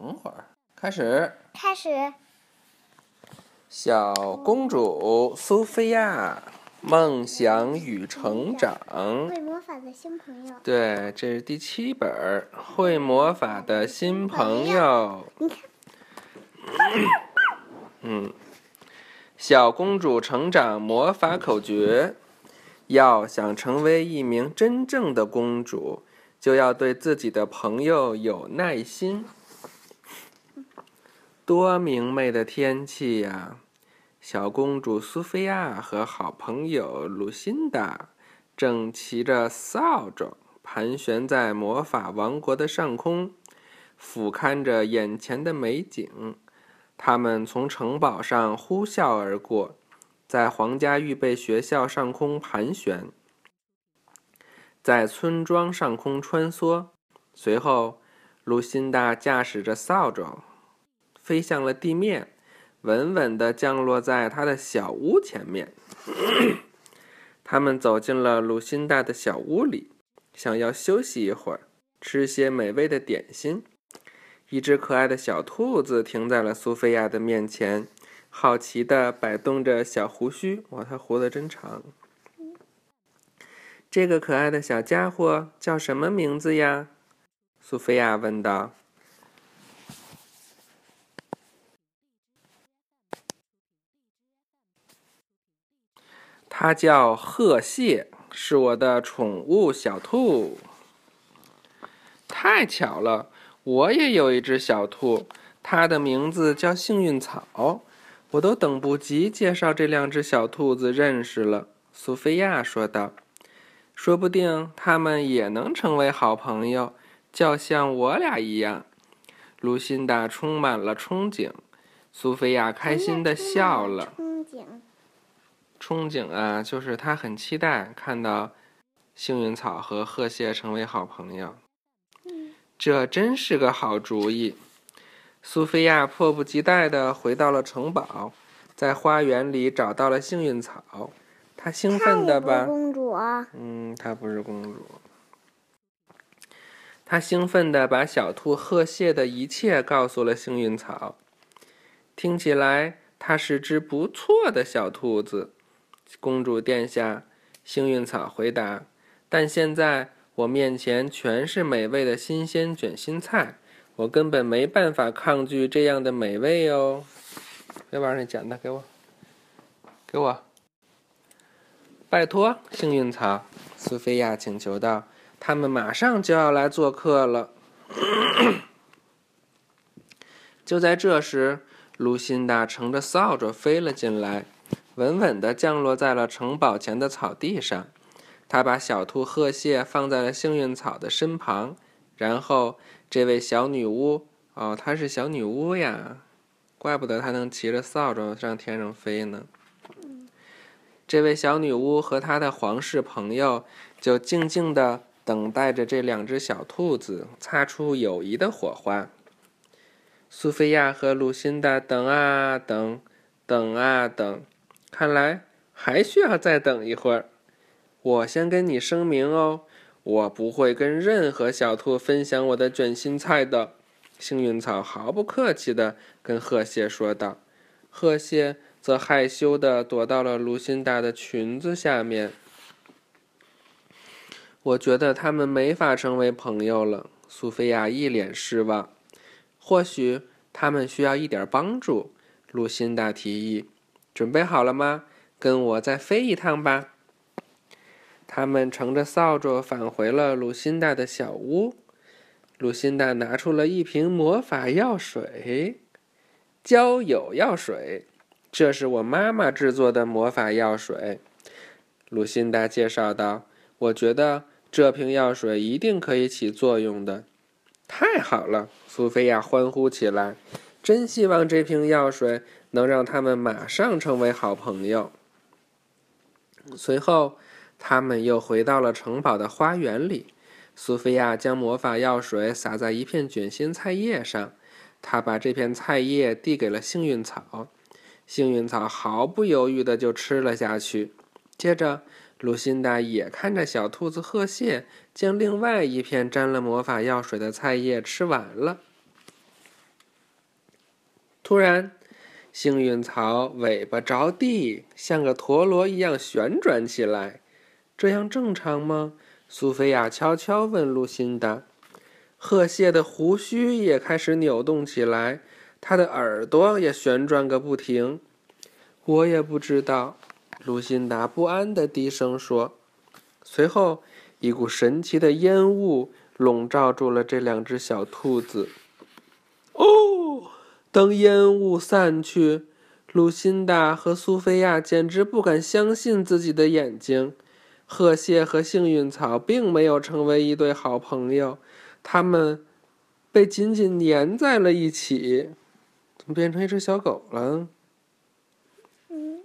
等会儿，开始。开始。小公主苏菲亚，梦想与成长。会魔法的新朋友。对，这是第七本《会魔法的新朋友》。你看。嗯。小公主成长魔法口诀：要想成为一名真正的公主。就要对自己的朋友有耐心。多明媚的天气呀！小公主苏菲亚和好朋友露辛达正骑着扫帚盘旋在魔法王国的上空，俯瞰着眼前的美景。他们从城堡上呼啸而过，在皇家预备学校上空盘旋。在村庄上空穿梭，随后，露辛达驾驶着扫帚，飞向了地面，稳稳地降落在他的小屋前面。他们走进了鲁辛达的小屋里，想要休息一会儿，吃些美味的点心。一只可爱的小兔子停在了苏菲亚的面前，好奇地摆动着小胡须。哇，它胡子真长！这个可爱的小家伙叫什么名字呀？苏菲亚问道。它叫鹤蟹，是我的宠物小兔。太巧了，我也有一只小兔，它的名字叫幸运草。我都等不及介绍这两只小兔子认识了。苏菲亚说道。说不定他们也能成为好朋友，就像我俩一样。卢辛达充满了憧憬，苏菲亚开心的笑了。憧憬啊，就是他很期待看到幸运草和鹤蟹成为好朋友。这真是个好主意。苏菲亚迫不及待的回到了城堡，在花园里找到了幸运草。她兴奋的把公主，嗯，她不是公主。她兴奋的把小兔贺蟹的一切告诉了幸运草。听起来，它是只不错的小兔子。公主殿下，幸运草回答。但现在我面前全是美味的新鲜卷心菜，我根本没办法抗拒这样的美味哦。别玩那剪子，给我，给我。拜托，幸运草，苏菲亚请求道：“他们马上就要来做客了。”就在这时，露辛达乘着扫帚飞了进来，稳稳地降落在了城堡前的草地上。他把小兔贺蟹放在了幸运草的身旁，然后，这位小女巫——哦，她是小女巫呀，怪不得她能骑着扫帚上天上飞呢。这位小女巫和她的皇室朋友就静静地等待着这两只小兔子擦出友谊的火花。苏菲亚和露辛达等啊等，等啊等，看来还需要再等一会儿。我先跟你声明哦，我不会跟任何小兔分享我的卷心菜的。幸运草毫不客气地跟鹤蟹说道：“鹤蟹。”则害羞地躲到了卢辛达的裙子下面。我觉得他们没法成为朋友了。苏菲亚一脸失望。或许他们需要一点帮助。卢辛达提议：“准备好了吗？跟我再飞一趟吧。”他们乘着扫帚返回了鲁辛达的小屋。鲁辛达拿出了一瓶魔法药水——交友药水。这是我妈妈制作的魔法药水，鲁辛达介绍道：“我觉得这瓶药水一定可以起作用的。”太好了，苏菲亚欢呼起来，真希望这瓶药水能让他们马上成为好朋友。随后，他们又回到了城堡的花园里。苏菲亚将魔法药水洒在一片卷心菜叶上，她把这片菜叶递给了幸运草。幸运草毫不犹豫的就吃了下去。接着，露辛达也看着小兔子鹤蟹将另外一片沾了魔法药水的菜叶吃完了。突然，幸运草尾巴着地，像个陀螺一样旋转起来。这样正常吗？苏菲亚悄悄问露辛达。鹤蟹的胡须也开始扭动起来，它的耳朵也旋转个不停。我也不知道，露辛达不安地低声说。随后，一股神奇的烟雾笼罩住了这两只小兔子。哦，等烟雾散去，露辛达和苏菲亚简直不敢相信自己的眼睛。鹤蟹和幸运草并没有成为一对好朋友。他们被紧紧粘在了一起，怎么变成一只小狗了？嗯，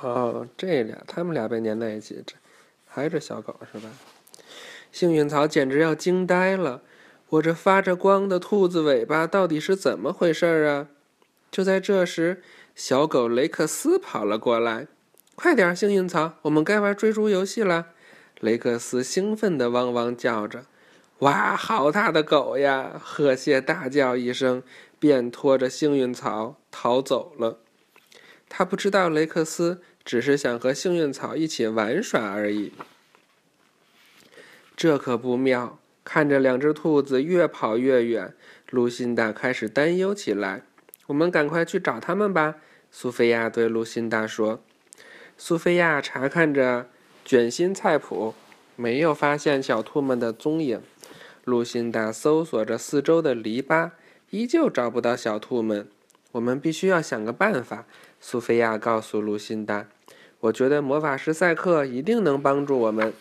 哦，这俩，他们俩被粘在一起，这还是小狗是吧？幸运草简直要惊呆了，我这发着光的兔子尾巴到底是怎么回事啊？就在这时，小狗雷克斯跑了过来，快点，幸运草，我们该玩追逐游戏了。雷克斯兴奋地汪汪叫着：“哇，好大的狗呀！”鹤蟹大叫一声，便拖着幸运草逃走了。他不知道雷克斯只是想和幸运草一起玩耍而已。这可不妙！看着两只兔子越跑越远，露辛达开始担忧起来。“我们赶快去找他们吧！”苏菲亚对露辛达说。苏菲亚查看着。卷心菜谱没有发现小兔们的踪影。露辛达搜索着四周的篱笆，依旧找不到小兔们。我们必须要想个办法。苏菲亚告诉露辛达：“我觉得魔法师赛克一定能帮助我们。”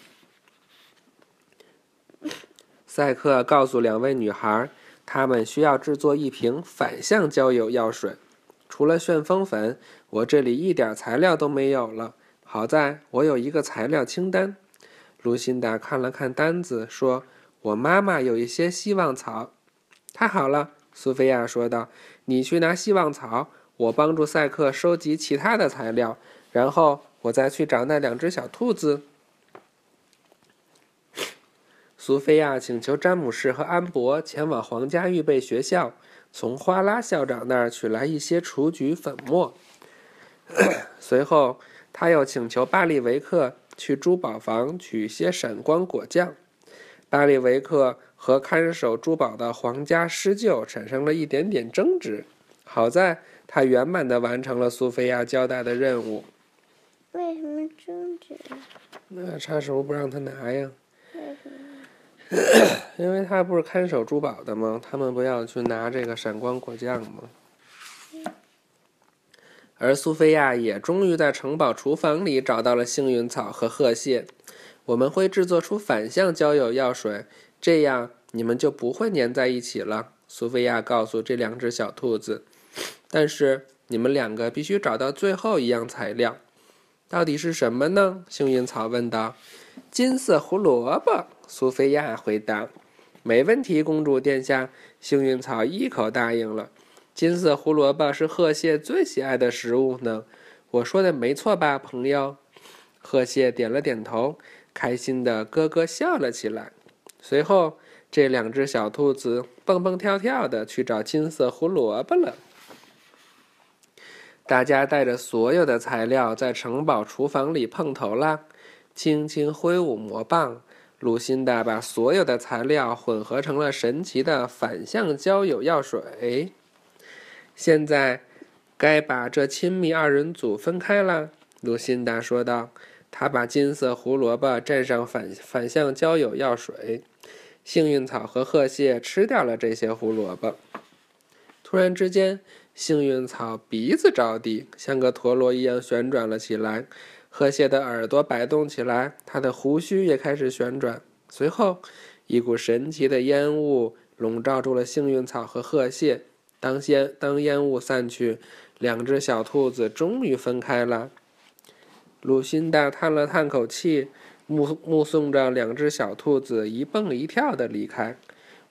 赛克告诉两位女孩，她们需要制作一瓶反向交友药水。除了旋风粉，我这里一点材料都没有了。好在我有一个材料清单。卢辛达看了看单子，说：“我妈妈有一些希望草。”太好了，苏菲亚说道：“你去拿希望草，我帮助赛克收集其他的材料，然后我再去找那两只小兔子。”苏菲亚请求詹姆士和安博前往皇家预备学校，从花拉校长那儿取来一些雏菊粉末。随后。他又请求巴利维克去珠宝房取些闪光果酱。巴利维克和看守珠宝的皇家狮鹫产生了一点点争执。好在他圆满的完成了苏菲亚交代的任务。为什么争执？那插手不让他拿呀？因为他不是看守珠宝的吗？他们不要去拿这个闪光果酱吗？而苏菲亚也终于在城堡厨房里找到了幸运草和鹤蟹。我们会制作出反向交友药水，这样你们就不会粘在一起了。苏菲亚告诉这两只小兔子。但是你们两个必须找到最后一样材料，到底是什么呢？幸运草问道。金色胡萝卜。苏菲亚回答。没问题，公主殿下。幸运草一口答应了。金色胡萝卜是鹤蟹最喜爱的食物呢，我说的没错吧，朋友？鹤蟹点了点头，开心的咯咯笑了起来。随后，这两只小兔子蹦蹦跳跳的去找金色胡萝卜了。大家带着所有的材料在城堡厨房里碰头啦，轻轻挥舞魔棒，鲁辛达把所有的材料混合成了神奇的反向交友药水。现在，该把这亲密二人组分开了。”露辛达说道。他把金色胡萝卜蘸上反反向交友药水，幸运草和褐蟹吃掉了这些胡萝卜。突然之间，幸运草鼻子着地，像个陀螺一样旋转了起来；鹤蟹的耳朵摆动起来，它的胡须也开始旋转。随后，一股神奇的烟雾笼罩住了幸运草和鹤蟹。当先当烟雾散去，两只小兔子终于分开了。鲁辛达叹了叹口气，目目送着两只小兔子一蹦一跳的离开。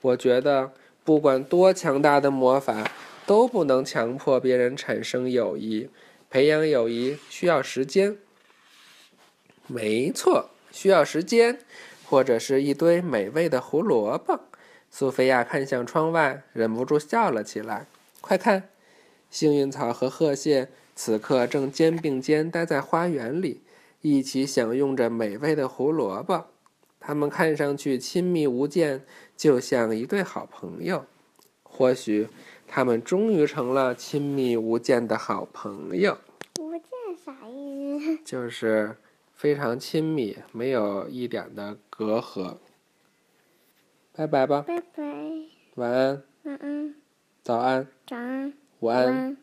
我觉得，不管多强大的魔法，都不能强迫别人产生友谊。培养友谊需要时间。没错，需要时间，或者是一堆美味的胡萝卜。苏菲亚看向窗外，忍不住笑了起来。快看，幸运草和鹤蟹此刻正肩并肩待在花园里，一起享用着美味的胡萝卜。他们看上去亲密无间，就像一对好朋友。或许他们终于成了亲密无间的好朋友。无间啥意思？就是非常亲密，没有一点的隔阂。拜拜吧，拜拜，晚安，晚安，早安，早安，午安。晚安。